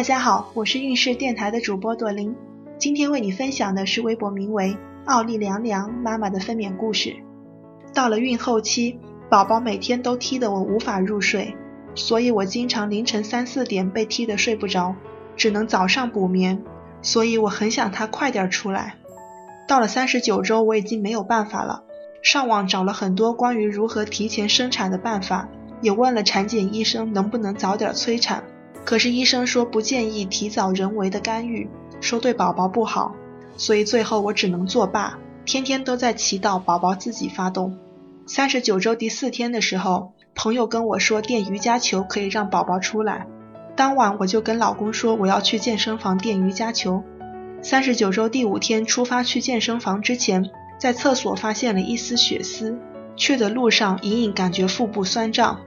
大家好，我是运势电台的主播朵琳，今天为你分享的是微博名为“奥利凉凉妈妈”的分娩故事。到了孕后期，宝宝每天都踢得我无法入睡，所以我经常凌晨三四点被踢得睡不着，只能早上补眠。所以我很想他快点出来。到了三十九周，我已经没有办法了，上网找了很多关于如何提前生产的办法，也问了产检医生能不能早点催产。可是医生说不建议提早人为的干预，说对宝宝不好，所以最后我只能作罢，天天都在祈祷宝宝自己发动。三十九周第四天的时候，朋友跟我说垫瑜伽球可以让宝宝出来，当晚我就跟老公说我要去健身房垫瑜伽球。三十九周第五天出发去健身房之前，在厕所发现了一丝血丝，去的路上隐隐感觉腹部酸胀，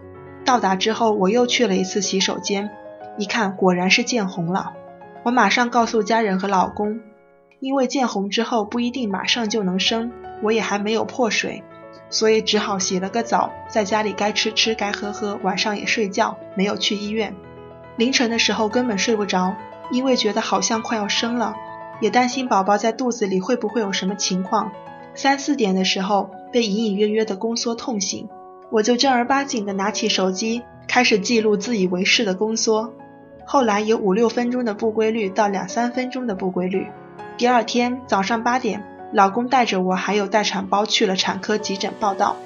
到达之后我又去了一次洗手间。一看，果然是见红了。我马上告诉家人和老公，因为见红之后不一定马上就能生，我也还没有破水，所以只好洗了个澡，在家里该吃吃该喝喝，晚上也睡觉，没有去医院。凌晨的时候根本睡不着，因为觉得好像快要生了，也担心宝宝在肚子里会不会有什么情况。三四点的时候被隐隐约约的宫缩痛醒，我就正儿八经的拿起手机开始记录自以为是的宫缩。后来有五六分钟的不规律到两三分钟的不规律。第二天早上八点，老公带着我还有待产包去了产科急诊报道，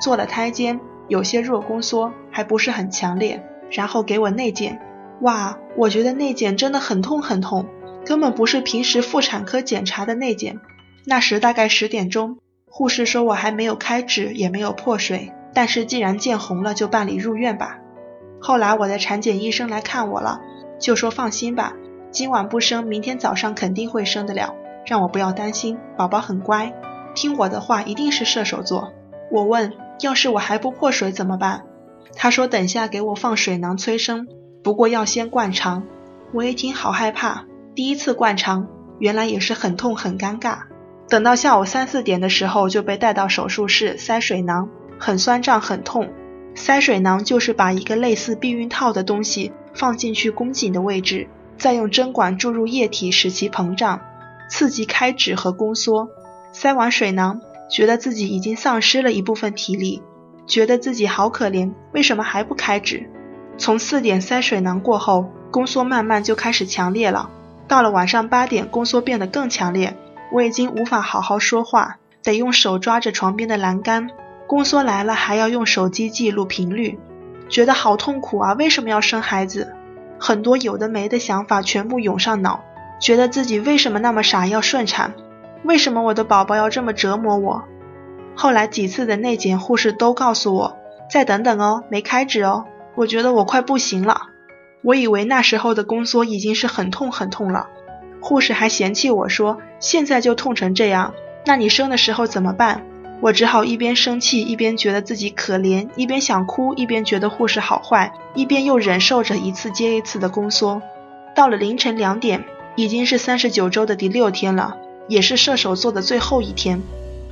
做了胎监，有些弱宫缩，还不是很强烈。然后给我内检，哇，我觉得内检真的很痛很痛，根本不是平时妇产科检查的内检。那时大概十点钟，护士说我还没有开指，也没有破水，但是既然见红了，就办理入院吧。后来我的产检医生来看我了，就说放心吧，今晚不生，明天早上肯定会生得了，让我不要担心，宝宝很乖，听我的话，一定是射手座。我问，要是我还不破水怎么办？他说等下给我放水囊催生，不过要先灌肠。我一听好害怕，第一次灌肠，原来也是很痛很尴尬。等到下午三四点的时候就被带到手术室塞水囊，很酸胀很痛。塞水囊就是把一个类似避孕套的东西放进去宫颈的位置，再用针管注入液体使其膨胀，刺激开指和宫缩。塞完水囊，觉得自己已经丧失了一部分体力，觉得自己好可怜，为什么还不开指？从四点塞水囊过后，宫缩慢慢就开始强烈了。到了晚上八点，宫缩变得更强烈，我已经无法好好说话，得用手抓着床边的栏杆。宫缩来了，还要用手机记录频率，觉得好痛苦啊！为什么要生孩子？很多有的没的想法全部涌上脑，觉得自己为什么那么傻要顺产？为什么我的宝宝要这么折磨我？后来几次的内检，护士都告诉我再等等哦，没开指哦。我觉得我快不行了，我以为那时候的宫缩已经是很痛很痛了。护士还嫌弃我说，现在就痛成这样，那你生的时候怎么办？我只好一边生气，一边觉得自己可怜，一边想哭，一边觉得护士好坏，一边又忍受着一次接一次的宫缩。到了凌晨两点，已经是三十九周的第六天了，也是射手座的最后一天。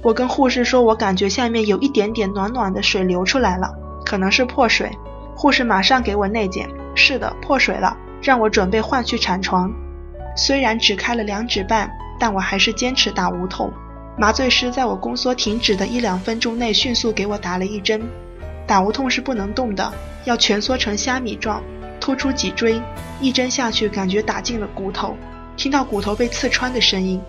我跟护士说，我感觉下面有一点点暖暖的水流出来了，可能是破水。护士马上给我内检，是的，破水了，让我准备换去产床。虽然只开了两指半，但我还是坚持打无痛。麻醉师在我宫缩停止的一两分钟内迅速给我打了一针，打无痛是不能动的，要蜷缩成虾米状，突出脊椎，一针下去感觉打进了骨头，听到骨头被刺穿的声音。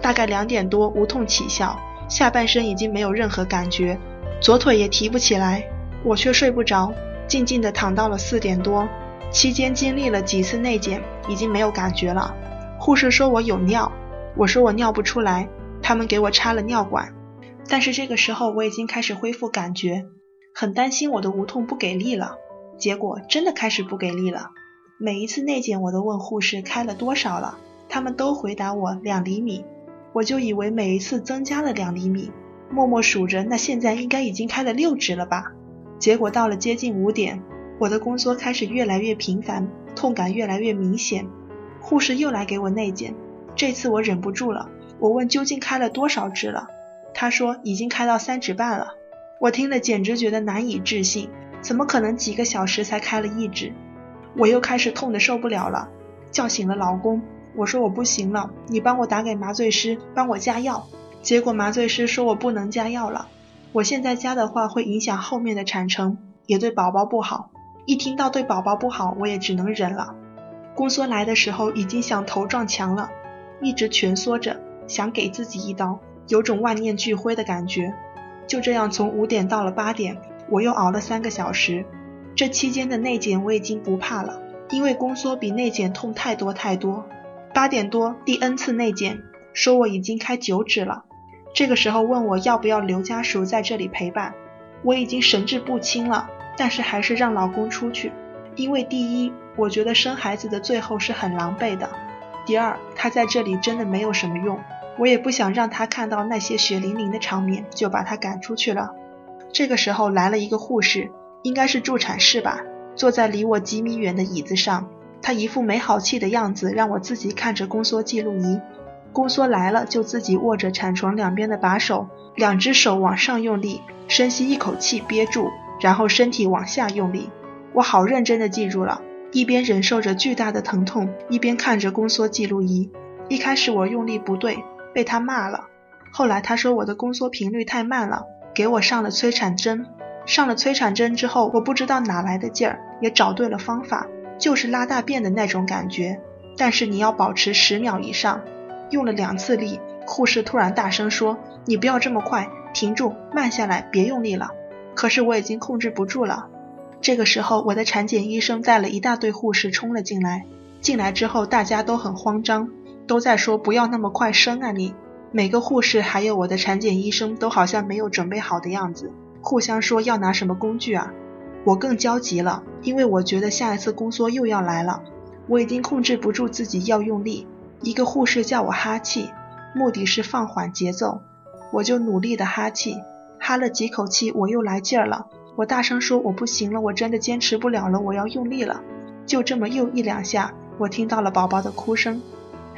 大概两点多无痛起效，下半身已经没有任何感觉，左腿也提不起来，我却睡不着，静静的躺到了四点多。期间经历了几次内检，已经没有感觉了。护士说我有尿，我说我尿不出来。他们给我插了尿管，但是这个时候我已经开始恢复感觉，很担心我的无痛不给力了。结果真的开始不给力了。每一次内检我都问护士开了多少了，他们都回答我两厘米，我就以为每一次增加了两厘米，默默数着，那现在应该已经开了六指了吧？结果到了接近五点，我的宫缩开始越来越频繁，痛感越来越明显，护士又来给我内检，这次我忍不住了。我问究竟开了多少指了？他说已经开到三指半了。我听了简直觉得难以置信，怎么可能几个小时才开了一指？我又开始痛得受不了了，叫醒了老公。我说我不行了，你帮我打给麻醉师，帮我加药。结果麻醉师说我不能加药了，我现在加的话会影响后面的产程，也对宝宝不好。一听到对宝宝不好，我也只能忍了。宫缩来的时候已经想头撞墙了，一直蜷缩着，想给自己一刀，有种万念俱灰的感觉。就这样从五点到了八点，我又熬了三个小时。这期间的内检我已经不怕了，因为宫缩比内检痛太多太多。八点多第 N 次内检，说我已经开九指了。这个时候问我要不要留家属在这里陪伴，我已经神志不清了，但是还是让老公出去，因为第一，我觉得生孩子的最后是很狼狈的；第二，他在这里真的没有什么用，我也不想让他看到那些血淋淋的场面，就把他赶出去了。这个时候来了一个护士，应该是助产士吧，坐在离我几米远的椅子上。他一副没好气的样子，让我自己看着宫缩记录仪。宫缩来了，就自己握着产床两边的把手，两只手往上用力，深吸一口气憋住，然后身体往下用力。我好认真的记住了，一边忍受着巨大的疼痛，一边看着宫缩记录仪。一开始我用力不对，被他骂了。后来他说我的宫缩频率太慢了，给我上了催产针。上了催产针之后，我不知道哪来的劲儿，也找对了方法。就是拉大便的那种感觉，但是你要保持十秒以上。用了两次力，护士突然大声说：“你不要这么快，停住，慢下来，别用力了。”可是我已经控制不住了。这个时候，我的产检医生带了一大堆护士冲了进来。进来之后，大家都很慌张，都在说：“不要那么快生啊你！”每个护士还有我的产检医生都好像没有准备好的样子，互相说要拿什么工具啊。我更焦急了，因为我觉得下一次宫缩又要来了。我已经控制不住自己要用力。一个护士叫我哈气，目的是放缓节奏。我就努力的哈气，哈了几口气，我又来劲儿了。我大声说我不行了，我真的坚持不了了，我要用力了。就这么又一两下，我听到了宝宝的哭声，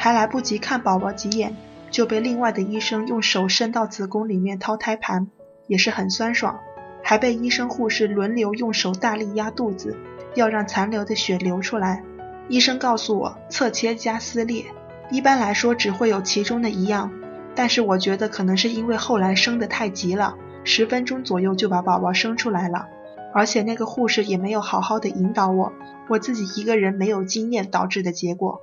还来不及看宝宝几眼，就被另外的医生用手伸到子宫里面掏胎盘，也是很酸爽。还被医生护士轮流用手大力压肚子，要让残留的血流出来。医生告诉我，侧切加撕裂，一般来说只会有其中的一样，但是我觉得可能是因为后来生得太急了，十分钟左右就把宝宝生出来了，而且那个护士也没有好好的引导我，我自己一个人没有经验导致的结果。